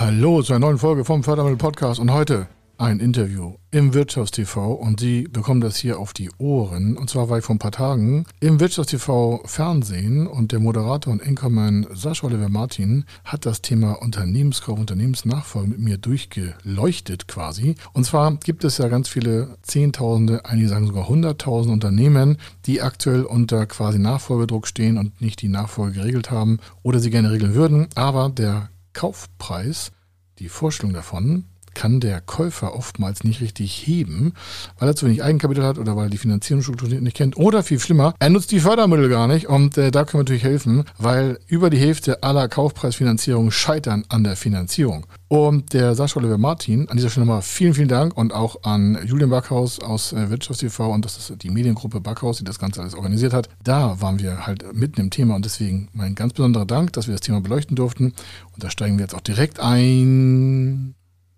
Hallo zu einer neuen Folge vom Fördermittel Podcast und heute ein Interview im Wirtschaftstv und Sie bekommen das hier auf die Ohren. Und zwar war ich vor ein paar Tagen im Wirtschaftstv Fernsehen und der Moderator und Anchorman Sascha Oliver Martin hat das Thema Unternehmenskauf, Unternehmensnachfolge mit mir durchgeleuchtet quasi. Und zwar gibt es ja ganz viele Zehntausende, einige sagen sogar Hunderttausende Unternehmen, die aktuell unter quasi Nachfolgedruck stehen und nicht die Nachfolge geregelt haben oder sie gerne regeln würden. Aber der Kaufpreis, die Vorstellung davon, kann der Käufer oftmals nicht richtig heben, weil er zu wenig Eigenkapital hat oder weil die Finanzierungsstruktur nicht kennt. Oder viel schlimmer, er nutzt die Fördermittel gar nicht. Und äh, da können wir natürlich helfen, weil über die Hälfte aller Kaufpreisfinanzierungen scheitern an der Finanzierung. Und der Sascha Oliver Martin, an dieser Stelle nochmal vielen, vielen Dank und auch an Julian Backhaus aus äh, Wirtschaftstv und das ist die Mediengruppe Backhaus, die das Ganze alles organisiert hat. Da waren wir halt mitten im Thema und deswegen mein ganz besonderer Dank, dass wir das Thema beleuchten durften. Und da steigen wir jetzt auch direkt ein.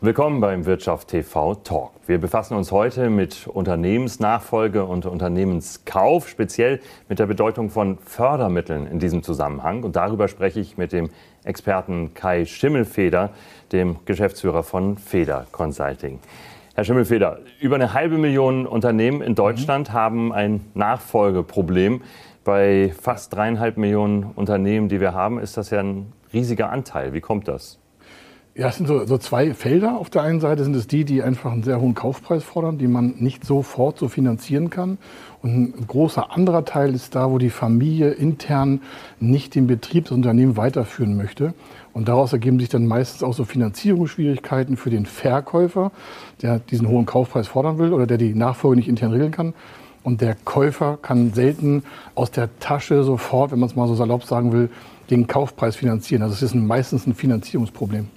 Willkommen beim Wirtschaft TV Talk. Wir befassen uns heute mit Unternehmensnachfolge und Unternehmenskauf, speziell mit der Bedeutung von Fördermitteln in diesem Zusammenhang. Und darüber spreche ich mit dem Experten Kai Schimmelfeder, dem Geschäftsführer von Feder Consulting. Herr Schimmelfeder, über eine halbe Million Unternehmen in Deutschland mhm. haben ein Nachfolgeproblem. Bei fast dreieinhalb Millionen Unternehmen, die wir haben, ist das ja ein riesiger Anteil. Wie kommt das? Ja, es sind so, so, zwei Felder. Auf der einen Seite sind es die, die einfach einen sehr hohen Kaufpreis fordern, die man nicht sofort so finanzieren kann. Und ein großer anderer Teil ist da, wo die Familie intern nicht den Betrieb des Unternehmens weiterführen möchte. Und daraus ergeben sich dann meistens auch so Finanzierungsschwierigkeiten für den Verkäufer, der diesen hohen Kaufpreis fordern will oder der die Nachfolge nicht intern regeln kann. Und der Käufer kann selten aus der Tasche sofort, wenn man es mal so salopp sagen will, den Kaufpreis finanzieren. Also es ist meistens ein Finanzierungsproblem.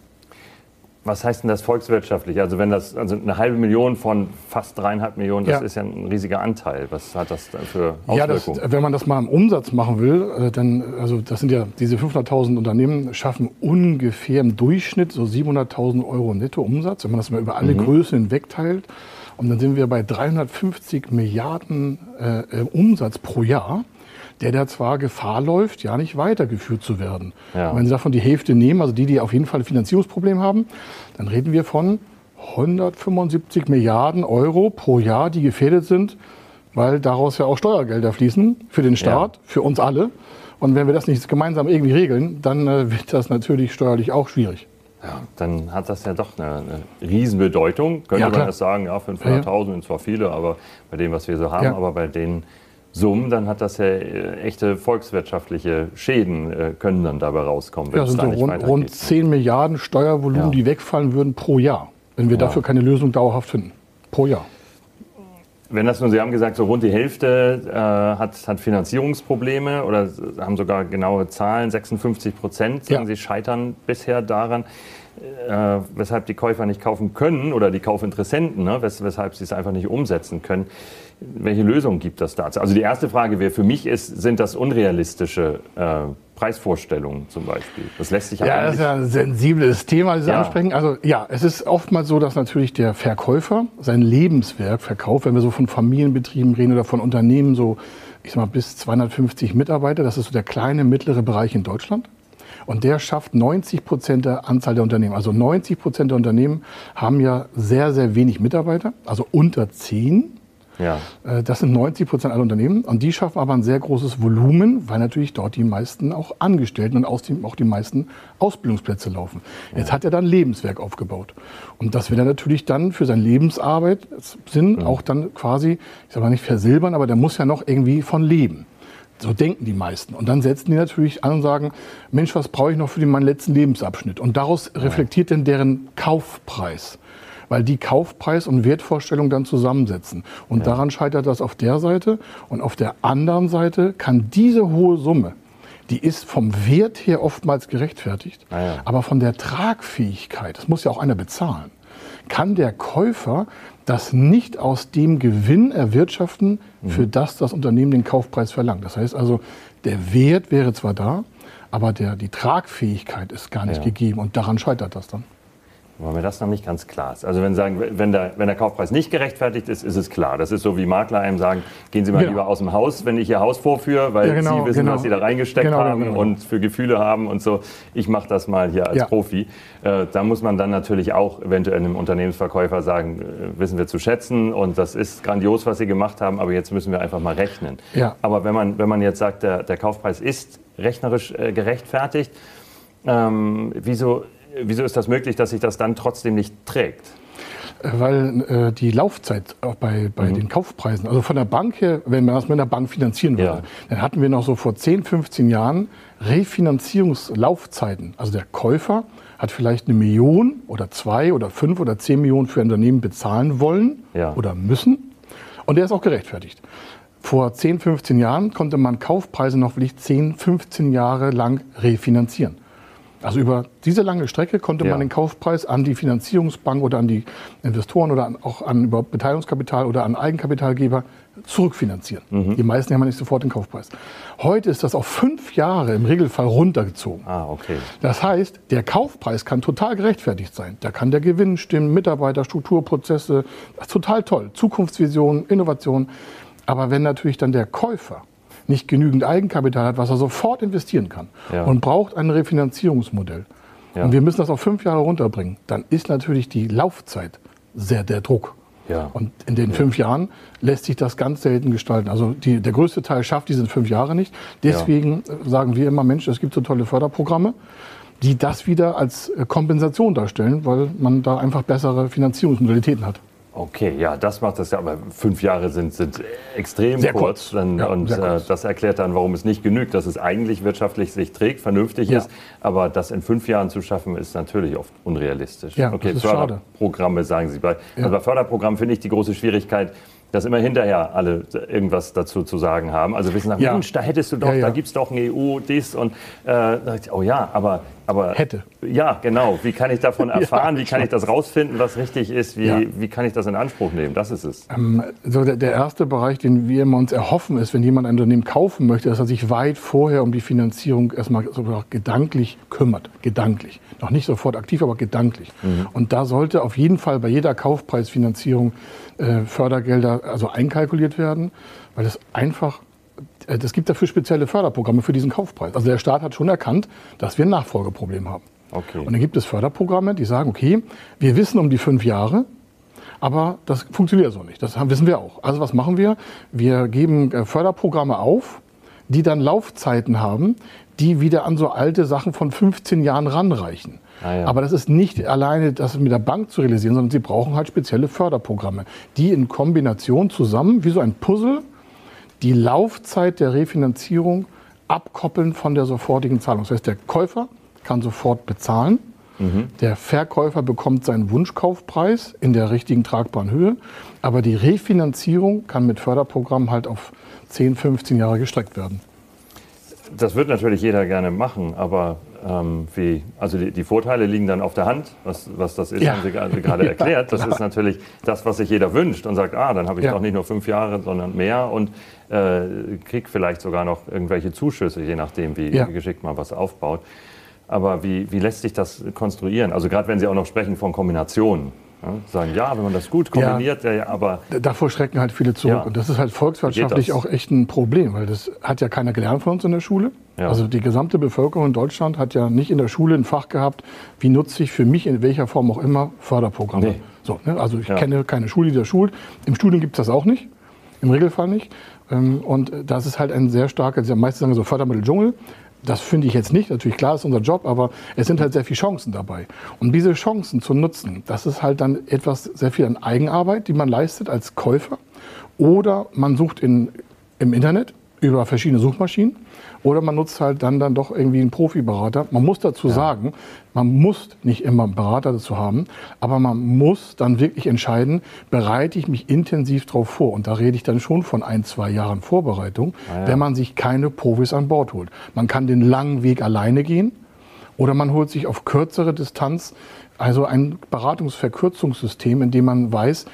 Was heißt denn das volkswirtschaftlich? Also wenn das also eine halbe Million von fast dreieinhalb Millionen, das ja. ist ja ein riesiger Anteil. Was hat das für Auswirkungen? Ja, das, wenn man das mal im Umsatz machen will, äh, dann also das sind ja diese 500.000 Unternehmen schaffen ungefähr im Durchschnitt so 700.000 Euro Nettoumsatz, wenn man das mal über alle mhm. Größen hinweg teilt. Und dann sind wir bei 350 Milliarden äh, Umsatz pro Jahr der da zwar Gefahr läuft, ja nicht weitergeführt zu werden. Ja. wenn Sie davon die Hälfte nehmen, also die, die auf jeden Fall ein Finanzierungsproblem haben, dann reden wir von 175 Milliarden Euro pro Jahr, die gefährdet sind, weil daraus ja auch Steuergelder fließen für den Staat, ja. für uns alle. Und wenn wir das nicht gemeinsam irgendwie regeln, dann äh, wird das natürlich steuerlich auch schwierig. Ja, dann hat das ja doch eine, eine Riesenbedeutung. Könnte ja, man das sagen, ja, 500.000 ja, sind zwar viele, aber bei dem, was wir so haben, aber bei den Summen, dann hat das ja äh, echte volkswirtschaftliche Schäden, äh, können dann dabei rauskommen. Ja, sind so rund, rund 10 Milliarden Steuervolumen, ja. die wegfallen würden pro Jahr, wenn wir ja. dafür keine Lösung dauerhaft finden. Pro Jahr. Wenn das nun, Sie haben gesagt, so rund die Hälfte äh, hat, hat Finanzierungsprobleme oder haben sogar genaue Zahlen, 56 Prozent, sagen ja. Sie, scheitern bisher daran äh, weshalb die Käufer nicht kaufen können oder die Kaufinteressenten, ne, wes weshalb sie es einfach nicht umsetzen können. Welche Lösung gibt das dazu? Also die erste Frage wäre für mich ist, sind das unrealistische äh, Preisvorstellungen zum Beispiel? Das lässt sich ja, das ist ja ein sensibles Thema, das Sie ja. ansprechen. Also ja, es ist oftmals so, dass natürlich der Verkäufer sein Lebenswerk verkauft, wenn wir so von Familienbetrieben reden oder von Unternehmen so, ich sag mal bis 250 Mitarbeiter. Das ist so der kleine mittlere Bereich in Deutschland. Und der schafft 90 Prozent der Anzahl der Unternehmen. Also 90 Prozent der Unternehmen haben ja sehr, sehr wenig Mitarbeiter, also unter 10. Ja. Äh, das sind 90 Prozent aller Unternehmen. Und die schaffen aber ein sehr großes Volumen, weil natürlich dort die meisten auch Angestellten und auch die meisten Ausbildungsplätze laufen. Jetzt ja. hat er dann Lebenswerk aufgebaut. Und das will er natürlich dann für seine Lebensarbeit Sinn ja. auch dann quasi, ich sage mal nicht versilbern, aber der muss ja noch irgendwie von leben. So denken die meisten. Und dann setzen die natürlich an und sagen, Mensch, was brauche ich noch für meinen letzten Lebensabschnitt? Und daraus reflektiert dann deren Kaufpreis weil die Kaufpreis und Wertvorstellung dann zusammensetzen. Und ja. daran scheitert das auf der Seite. Und auf der anderen Seite kann diese hohe Summe, die ist vom Wert her oftmals gerechtfertigt, ah ja. aber von der Tragfähigkeit, das muss ja auch einer bezahlen, kann der Käufer das nicht aus dem Gewinn erwirtschaften, mhm. für das das Unternehmen den Kaufpreis verlangt. Das heißt also, der Wert wäre zwar da, aber der, die Tragfähigkeit ist gar nicht ja. gegeben und daran scheitert das dann. Weil mir das noch nicht ganz klar ist. Also wenn, sagen, wenn, der, wenn der Kaufpreis nicht gerechtfertigt ist, ist es klar. Das ist so wie Makler einem sagen, gehen Sie mal genau. lieber aus dem Haus, wenn ich Ihr Haus vorführe, weil ja, genau, Sie wissen, genau. was Sie da reingesteckt genau, haben genau. und für Gefühle haben und so. Ich mache das mal hier als ja. Profi. Äh, da muss man dann natürlich auch eventuell einem Unternehmensverkäufer sagen, äh, wissen wir zu schätzen und das ist grandios, was Sie gemacht haben, aber jetzt müssen wir einfach mal rechnen. Ja. Aber wenn man, wenn man jetzt sagt, der, der Kaufpreis ist rechnerisch äh, gerechtfertigt, ähm, wieso wieso ist das möglich, dass sich das dann trotzdem nicht trägt? Weil äh, die Laufzeit auch bei, bei mhm. den Kaufpreisen, also von der Bank her, wenn man das mit einer Bank finanzieren würde, ja. dann hatten wir noch so vor 10, 15 Jahren Refinanzierungslaufzeiten. Also der Käufer hat vielleicht eine Million oder zwei oder fünf oder zehn Millionen für ein Unternehmen bezahlen wollen ja. oder müssen. Und der ist auch gerechtfertigt. Vor 10, 15 Jahren konnte man Kaufpreise noch wirklich 10, 15 Jahre lang refinanzieren. Also über diese lange Strecke konnte ja. man den Kaufpreis an die Finanzierungsbank oder an die Investoren oder an, auch an über Beteiligungskapital oder an Eigenkapitalgeber zurückfinanzieren. Mhm. Die meisten haben nicht sofort den Kaufpreis. Heute ist das auf fünf Jahre im Regelfall runtergezogen. Ah, okay. Das heißt, der Kaufpreis kann total gerechtfertigt sein. Da kann der Gewinn stimmen, Mitarbeiter, Strukturprozesse, das ist total toll. Zukunftsvision, Innovation. Aber wenn natürlich dann der Käufer nicht genügend Eigenkapital hat, was er sofort investieren kann ja. und braucht ein Refinanzierungsmodell. Ja. Und wir müssen das auf fünf Jahre runterbringen. Dann ist natürlich die Laufzeit sehr der Druck. Ja. Und in den fünf Jahren lässt sich das ganz selten gestalten. Also die, der größte Teil schafft diese fünf Jahre nicht. Deswegen sagen wir immer, Mensch, es gibt so tolle Förderprogramme, die das wieder als Kompensation darstellen, weil man da einfach bessere Finanzierungsmodalitäten hat. Okay, ja, das macht das ja, aber fünf Jahre sind, sind extrem sehr kurz. kurz. Dann, ja, und äh, das erklärt dann, warum es nicht genügt, dass es eigentlich wirtschaftlich sich trägt, vernünftig ja. ist. Aber das in fünf Jahren zu schaffen, ist natürlich oft unrealistisch. Ja, okay, das ist Förderprogramme, schade. sagen Sie. Bei, also bei Förderprogrammen finde ich die große Schwierigkeit, dass immer hinterher alle irgendwas dazu zu sagen haben. Also wissen, ja. Mensch, da hättest du doch, da gibt es doch ein EU, dies und äh, oh ja, aber, aber hätte. Ja, genau. Wie kann ich davon erfahren? wie kann ich das rausfinden, was richtig ist? Wie, wie kann ich das in Anspruch nehmen? Das ist es. Ähm, so der, der, erste Bereich, den wir immer uns erhoffen, ist, wenn jemand ein Unternehmen kaufen möchte, dass er sich weit vorher um die Finanzierung erstmal sogar gedanklich kümmert. Gedanklich. Noch nicht sofort aktiv, aber gedanklich. Mhm. Und da sollte auf jeden Fall bei jeder Kaufpreisfinanzierung äh, Fördergelder also einkalkuliert werden, weil es einfach es gibt dafür spezielle Förderprogramme für diesen Kaufpreis. Also der Staat hat schon erkannt, dass wir ein Nachfolgeproblem haben. Okay. Und dann gibt es Förderprogramme, die sagen, okay, wir wissen um die fünf Jahre, aber das funktioniert so nicht. Das wissen wir auch. Also was machen wir? Wir geben äh, Förderprogramme auf, die dann Laufzeiten haben, die wieder an so alte Sachen von 15 Jahren ranreichen. Ah, ja. Aber das ist nicht alleine das mit der Bank zu realisieren, sondern sie brauchen halt spezielle Förderprogramme, die in Kombination zusammen, wie so ein Puzzle, die Laufzeit der Refinanzierung abkoppeln von der sofortigen Zahlung. Das heißt, der Käufer kann sofort bezahlen. Mhm. Der Verkäufer bekommt seinen Wunschkaufpreis in der richtigen tragbaren Höhe. Aber die Refinanzierung kann mit Förderprogrammen halt auf 10, 15 Jahre gestreckt werden. Das wird natürlich jeder gerne machen, aber ähm, wie, also die, die, Vorteile liegen dann auf der Hand, was, was das ist, ja. haben Sie gerade erklärt. Das ja, ist natürlich das, was sich jeder wünscht und sagt, ah, dann habe ich ja. doch nicht nur fünf Jahre, sondern mehr und äh, kriege vielleicht sogar noch irgendwelche Zuschüsse, je nachdem, wie, wie geschickt man was aufbaut. Aber wie, wie lässt sich das konstruieren? Also gerade wenn Sie auch noch sprechen von Kombinationen. Ja, sagen, ja, wenn man das gut kombiniert, ja, ja, aber. Davor schrecken halt viele zurück. Und das ist halt volkswirtschaftlich auch echt ein Problem, weil das hat ja keiner gelernt von uns in der Schule. Ja. Also die gesamte Bevölkerung in Deutschland hat ja nicht in der Schule ein Fach gehabt, wie nutze ich für mich in welcher Form auch immer Förderprogramme. Nee. So, ne? Also ich kenne keine Schule, die das schult. Im Studium gibt es das auch nicht, im Regelfall nicht. Ähm, und das ist halt ein sehr starker, die meisten sagen so Fördermittel Dschungel. Das finde ich jetzt nicht. Natürlich, klar, ist unser Job, aber es sind halt sehr viele Chancen dabei. Und diese Chancen zu nutzen, das ist halt dann etwas sehr viel an Eigenarbeit, die man leistet als Käufer. Oder man sucht in, im Internet über verschiedene Suchmaschinen oder man nutzt halt dann, dann doch irgendwie einen Profiberater. Man muss dazu ja. sagen, man muss nicht immer einen Berater dazu haben, aber man muss dann wirklich entscheiden, bereite ich mich intensiv darauf vor. Und da rede ich dann schon von ein, zwei Jahren Vorbereitung, ah, ja. wenn man sich keine Profis an Bord holt. Man kann den langen Weg alleine gehen oder man holt sich auf kürzere Distanz also ein Beratungsverkürzungssystem, in dem man weiß,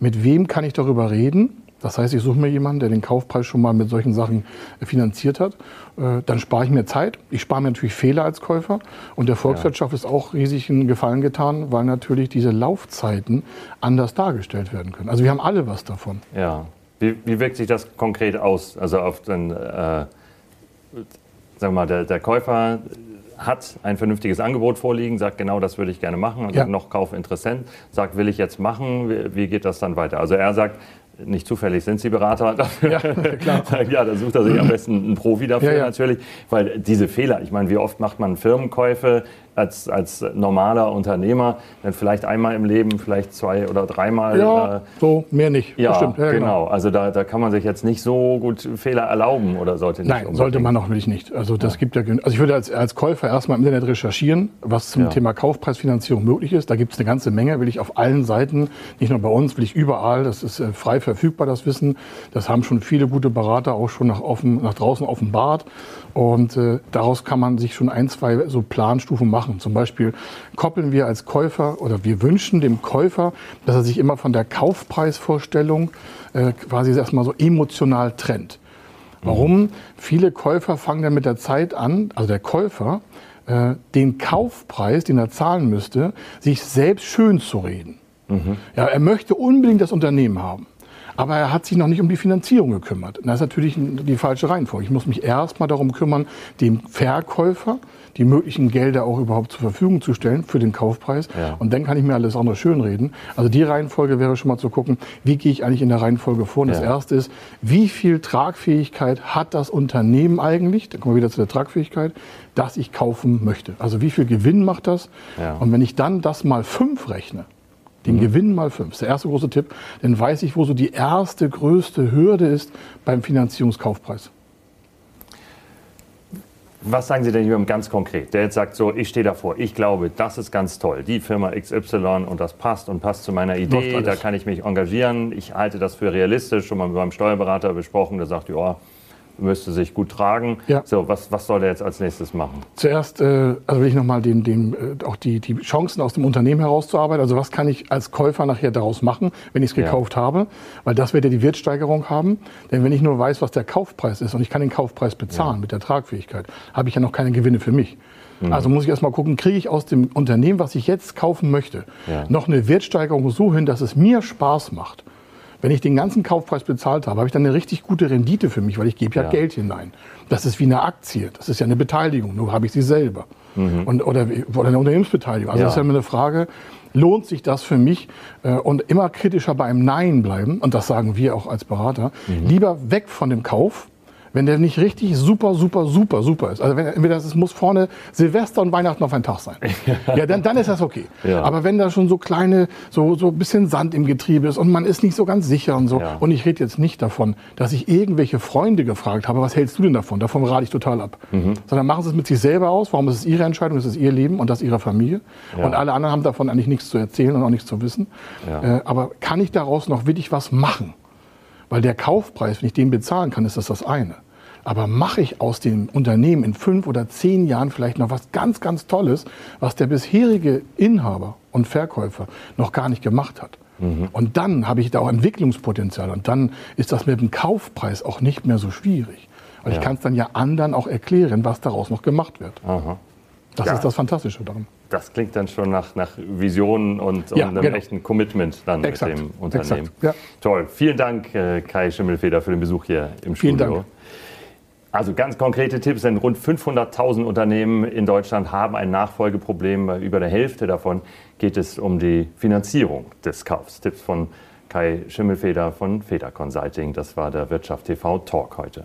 mit wem kann ich darüber reden das heißt, ich suche mir jemanden, der den Kaufpreis schon mal mit solchen Sachen finanziert hat. Äh, dann spare ich mir Zeit. Ich spare mir natürlich Fehler als Käufer. Und der Volkswirtschaft ja. ist auch riesig einen Gefallen getan, weil natürlich diese Laufzeiten anders dargestellt werden können. Also wir haben alle was davon. Ja. Wie, wie wirkt sich das konkret aus? Also auf den, äh, sagen wir mal, der, der Käufer hat ein vernünftiges Angebot vorliegen, sagt genau, das würde ich gerne machen und ja. noch Kaufinteressent, sagt, will ich jetzt machen, wie, wie, geht das dann weiter? Also er sagt, nicht zufällig sind Sie Berater dafür. Ja, klar. ja, da sucht er sich am besten einen Profi dafür ja, ja. natürlich, weil diese Fehler, ich meine, wie oft macht man Firmenkäufe als, als normaler Unternehmer, dann vielleicht einmal im Leben, vielleicht zwei oder dreimal. Ja, äh, so mehr nicht. Ja, ja genau. genau. Also da, da kann man sich jetzt nicht so gut Fehler erlauben oder sollte nicht. Nein, unbedingt. sollte man auch wirklich nicht. Also das ja. gibt ja, also ich würde als, als Käufer erstmal im Internet recherchieren, was zum ja. Thema Kaufpreisfinanzierung möglich ist. Da gibt es eine ganze Menge, will ich auf allen Seiten, nicht nur bei uns, will ich überall. Das ist äh, frei verfügbar, das Wissen. Das haben schon viele gute Berater auch schon nach, offen, nach draußen offenbart. Und äh, daraus kann man sich schon ein, zwei so Planstufen machen. Zum Beispiel koppeln wir als Käufer oder wir wünschen dem Käufer, dass er sich immer von der Kaufpreisvorstellung äh, quasi erstmal so emotional trennt. Warum? Mhm. Viele Käufer fangen dann mit der Zeit an, also der Käufer, äh, den Kaufpreis, den er zahlen müsste, sich selbst schön zu reden. Mhm. Ja, er möchte unbedingt das Unternehmen haben. Aber er hat sich noch nicht um die Finanzierung gekümmert. das ist natürlich die falsche Reihenfolge. Ich muss mich erstmal darum kümmern, dem Verkäufer die möglichen Gelder auch überhaupt zur Verfügung zu stellen für den Kaufpreis. Ja. Und dann kann ich mir alles andere schönreden. Also die Reihenfolge wäre schon mal zu gucken, wie gehe ich eigentlich in der Reihenfolge vor. Und ja. das erste ist, wie viel Tragfähigkeit hat das Unternehmen eigentlich? Da kommen wir wieder zu der Tragfähigkeit, dass ich kaufen möchte. Also wie viel Gewinn macht das? Ja. Und wenn ich dann das mal fünf rechne, den mhm. Gewinn mal fünf. Das ist der erste große Tipp. Dann weiß ich, wo so die erste größte Hürde ist beim Finanzierungskaufpreis. Was sagen Sie denn jemandem ganz konkret, der jetzt sagt, so, ich stehe davor, ich glaube, das ist ganz toll, die Firma XY und das passt und passt zu meiner Idee, da kann ich mich engagieren, ich halte das für realistisch, schon mal mit meinem Steuerberater besprochen, der sagt, ja, müsste sich gut tragen. Ja. So, was, was soll er jetzt als nächstes machen? Zuerst äh, also will ich nochmal den, den, äh, auch die, die Chancen aus dem Unternehmen herauszuarbeiten. Also was kann ich als Käufer nachher daraus machen, wenn ich es gekauft ja. habe? Weil das wird ja die Wertsteigerung haben. Denn wenn ich nur weiß, was der Kaufpreis ist und ich kann den Kaufpreis bezahlen ja. mit der Tragfähigkeit, habe ich ja noch keine Gewinne für mich. Mhm. Also muss ich erstmal gucken, kriege ich aus dem Unternehmen, was ich jetzt kaufen möchte, noch eine Wertsteigerung so hin, dass es mir Spaß macht. Wenn ich den ganzen Kaufpreis bezahlt habe, habe ich dann eine richtig gute Rendite für mich, weil ich gebe ja, ja. Geld hinein. Das ist wie eine Aktie, das ist ja eine Beteiligung, nur habe ich sie selber. Mhm. Und, oder, oder eine Unternehmensbeteiligung. Also ja. das ist ja immer eine Frage, lohnt sich das für mich? Äh, und immer kritischer bei einem Nein bleiben, und das sagen wir auch als Berater, mhm. lieber weg von dem Kauf, wenn der nicht richtig super, super, super, super ist. Also wenn entweder es muss vorne Silvester und Weihnachten auf einen Tag sein. ja, dann, dann ist das okay. Ja. Aber wenn da schon so kleine, so, so ein bisschen Sand im Getriebe ist und man ist nicht so ganz sicher und so. Ja. Und ich rede jetzt nicht davon, dass ich irgendwelche Freunde gefragt habe, was hältst du denn davon? Davon rate ich total ab. Mhm. Sondern machen sie es mit sich selber aus. Warum ist es ihre Entscheidung? Es ist ihr Leben und das ihrer Familie. Ja. Und alle anderen haben davon eigentlich nichts zu erzählen und auch nichts zu wissen. Äh, aber kann ich daraus noch wirklich was machen? Weil der Kaufpreis, wenn ich den bezahlen kann, ist das das eine. Aber mache ich aus dem Unternehmen in fünf oder zehn Jahren vielleicht noch was ganz, ganz Tolles, was der bisherige Inhaber und Verkäufer noch gar nicht gemacht hat. Mhm. Und dann habe ich da auch Entwicklungspotenzial. Und dann ist das mit dem Kaufpreis auch nicht mehr so schwierig. Weil ja. ich kann es dann ja anderen auch erklären, was daraus noch gemacht wird. Aha. Das ja. ist das Fantastische daran. Das klingt dann schon nach, nach Visionen und, ja, und einem genau. echten Commitment dann Exakt. mit dem Unternehmen. Ja. Toll. Vielen Dank, äh, Kai Schimmelfeder, für den Besuch hier im Vielen Studio. Dank. Also ganz konkrete Tipps, denn rund 500.000 Unternehmen in Deutschland haben ein Nachfolgeproblem. Bei über der Hälfte davon geht es um die Finanzierung des Kaufs. Tipps von Kai Schimmelfeder von Feder Consulting. Das war der Wirtschaft TV Talk heute.